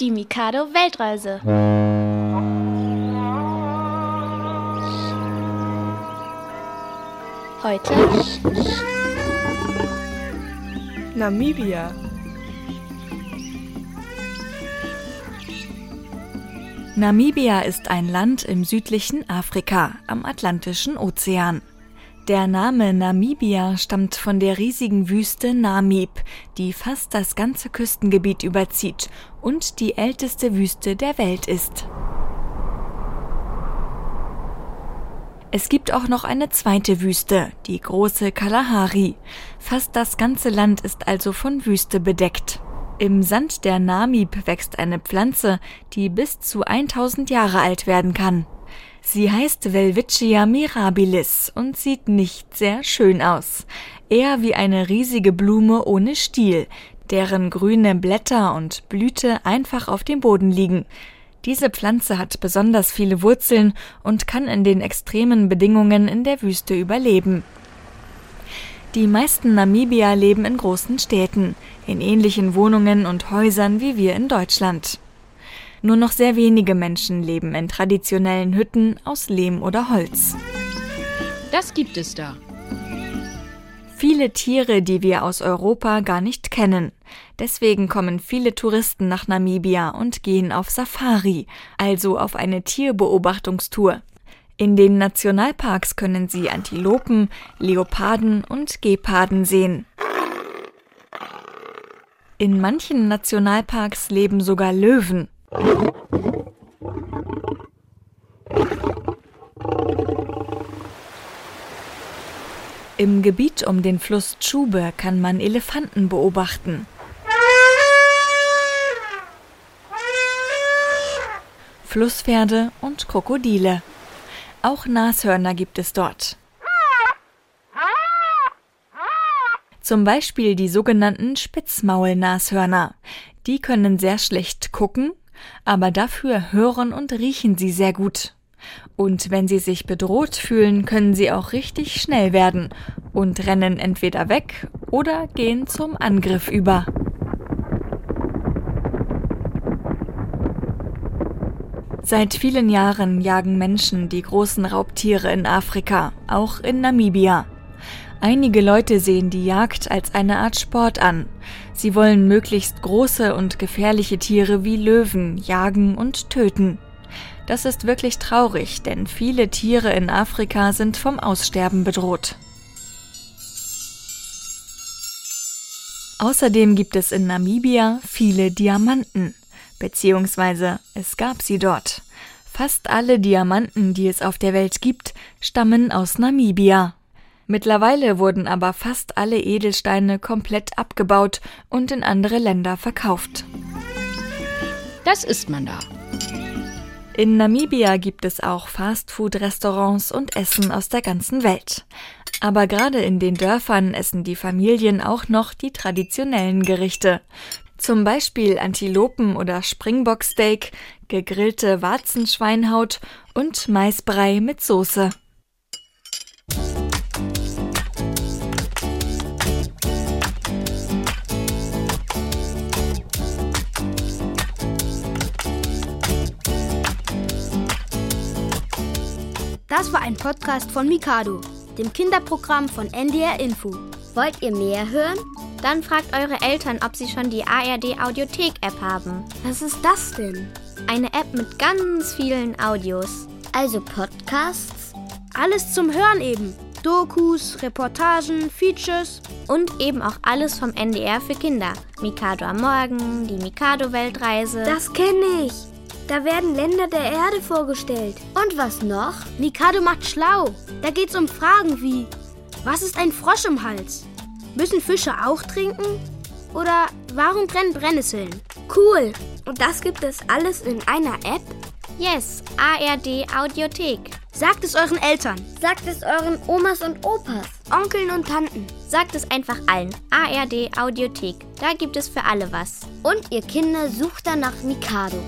Die Mikado Weltreise. Heute Namibia. Namibia ist ein Land im südlichen Afrika am Atlantischen Ozean. Der Name Namibia stammt von der riesigen Wüste Namib, die fast das ganze Küstengebiet überzieht und die älteste Wüste der Welt ist. Es gibt auch noch eine zweite Wüste, die große Kalahari. Fast das ganze Land ist also von Wüste bedeckt. Im Sand der Namib wächst eine Pflanze, die bis zu 1000 Jahre alt werden kann. Sie heißt Welwitschia mirabilis und sieht nicht sehr schön aus. Eher wie eine riesige Blume ohne Stiel, deren grüne Blätter und Blüte einfach auf dem Boden liegen. Diese Pflanze hat besonders viele Wurzeln und kann in den extremen Bedingungen in der Wüste überleben. Die meisten Namibier leben in großen Städten, in ähnlichen Wohnungen und Häusern wie wir in Deutschland. Nur noch sehr wenige Menschen leben in traditionellen Hütten aus Lehm oder Holz. Das gibt es da. Viele Tiere, die wir aus Europa gar nicht kennen. Deswegen kommen viele Touristen nach Namibia und gehen auf Safari, also auf eine Tierbeobachtungstour. In den Nationalparks können Sie Antilopen, Leoparden und Geparden sehen. In manchen Nationalparks leben sogar Löwen. Im Gebiet um den Fluss Tschube kann man Elefanten beobachten. Flusspferde und Krokodile. Auch Nashörner gibt es dort. Zum Beispiel die sogenannten Spitzmaulnashörner. Die können sehr schlecht gucken, aber dafür hören und riechen sie sehr gut. Und wenn sie sich bedroht fühlen, können sie auch richtig schnell werden und rennen entweder weg oder gehen zum Angriff über. Seit vielen Jahren jagen Menschen die großen Raubtiere in Afrika, auch in Namibia. Einige Leute sehen die Jagd als eine Art Sport an. Sie wollen möglichst große und gefährliche Tiere wie Löwen jagen und töten. Das ist wirklich traurig, denn viele Tiere in Afrika sind vom Aussterben bedroht. Außerdem gibt es in Namibia viele Diamanten beziehungsweise es gab sie dort. Fast alle Diamanten, die es auf der Welt gibt, stammen aus Namibia. Mittlerweile wurden aber fast alle Edelsteine komplett abgebaut und in andere Länder verkauft. Das isst man da. In Namibia gibt es auch Fastfood-Restaurants und Essen aus der ganzen Welt. Aber gerade in den Dörfern essen die Familien auch noch die traditionellen Gerichte. Zum Beispiel Antilopen- oder Springbocksteak, gegrillte Warzenschweinhaut und Maisbrei mit Soße. Das war ein Podcast von Mikado, dem Kinderprogramm von NDR Info. Wollt ihr mehr hören? Dann fragt eure Eltern, ob sie schon die ARD Audiothek App haben. Was ist das denn? Eine App mit ganz vielen Audios. Also Podcasts? Alles zum Hören eben. Dokus, Reportagen, Features. Und eben auch alles vom NDR für Kinder. Mikado am Morgen, die Mikado-Weltreise. Das kenne ich. Da werden Länder der Erde vorgestellt. Und was noch? Mikado macht schlau. Da geht's um Fragen wie: Was ist ein Frosch im Hals? Müssen Fische auch trinken? Oder warum brennen Brennnesseln? Cool. Und das gibt es alles in einer App? Yes, ARD Audiothek. Sagt es euren Eltern. Sagt es euren Omas und Opas. Onkeln und Tanten. Sagt es einfach allen. ARD Audiothek. Da gibt es für alle was. Und ihr Kinder sucht danach Mikado.